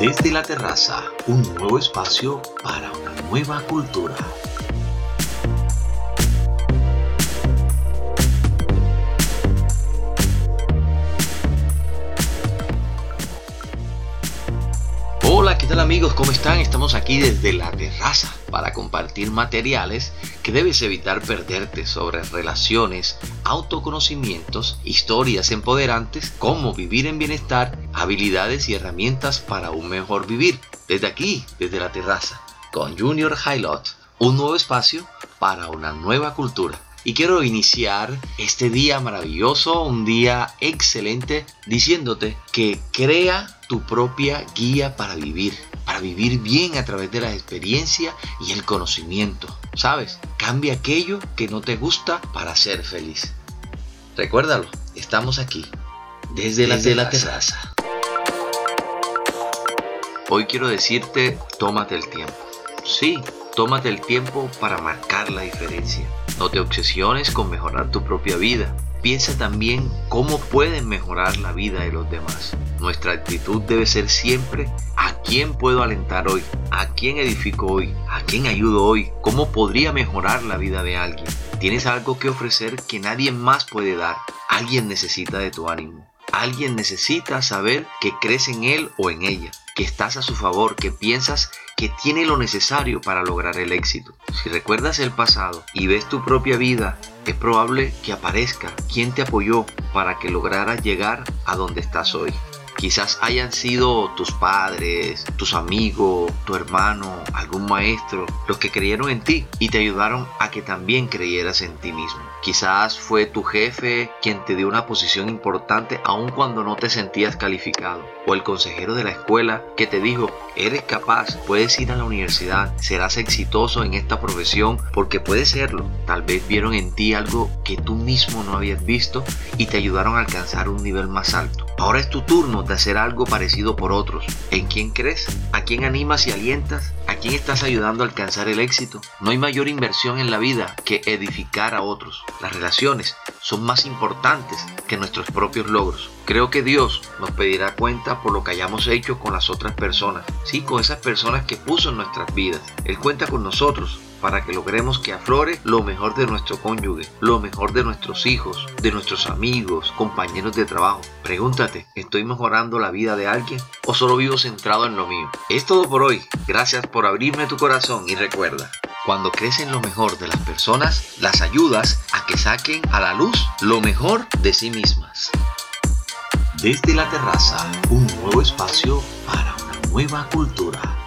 Desde la terraza, un nuevo espacio para una nueva cultura. Hola, ¿qué tal amigos? ¿Cómo están? Estamos aquí desde la terraza para compartir materiales que debes evitar perderte sobre relaciones, autoconocimientos, historias empoderantes, cómo vivir en bienestar, habilidades y herramientas para un mejor vivir. Desde aquí, desde la terraza, con Junior Highlight, un nuevo espacio para una nueva cultura. Y quiero iniciar este día maravilloso, un día excelente, diciéndote que crea tu propia guía para vivir, para vivir bien a través de la experiencia y el conocimiento. ¿Sabes? Cambia aquello que no te gusta para ser feliz. Recuérdalo, estamos aquí, desde, la, la terraza. Hoy quiero decirte, tómate el tiempo. Sí, tómate el tiempo para marcar la diferencia no te obsesiones con mejorar tu propia vida. Piensa también cómo pueden mejorar la vida de los demás. Nuestra actitud debe ser siempre a quién puedo alentar hoy, a quién edifico hoy, a quién ayudo hoy, cómo podría mejorar la vida de alguien. Tienes algo que ofrecer que nadie más puede dar. Alguien necesita de tu ánimo. Alguien necesita saber que crees en él o en ella, estás a su favor, que piensas que tiene lo necesario para lograr el éxito. Si recuerdas el pasado y ves tu propia vida, es probable que aparezca quien te apoyó para que lograras llegar a donde estás hoy. Quizás hayan sido tus padres, tus amigos, tu hermano, algún maestro, los que creyeron en ti y te ayudaron a que también creyeras en ti mismo. Quizás fue tu jefe quien te dio una posición importante aun cuando no te sentías calificado. O el consejero de la escuela que te dijo, eres capaz, puedes ir a la universidad, serás exitoso en esta profesión porque puedes serlo. Tal vez vieron en ti algo que tú mismo no habías visto y te ayudaron a alcanzar un nivel más alto. Ahora es tu turno de hacer algo parecido por otros. ¿En quién crees? ¿A quién animas y alientas? ¿A quién estás ayudando a alcanzar el éxito? No hay mayor inversión en la vida que edificar a otros. Las relaciones son más importantes que nuestros propios logros. Creo que Dios nos pedirá cuenta por lo que hayamos hecho con las otras personas. Sí, con esas personas que puso en nuestras vidas. Él cuenta con nosotros para que logremos que aflore lo mejor de nuestro cónyuge, lo mejor de nuestros hijos, de nuestros amigos, compañeros de trabajo. Pregúntate, ¿estoy mejorando la vida de alguien o solo vivo centrado en lo mío? Es todo por hoy. Gracias por abrirme tu corazón y recuerda, cuando crecen lo mejor de las personas, las ayudas a que saquen a la luz lo mejor de sí mismas. Desde la terraza, un nuevo espacio para una nueva cultura.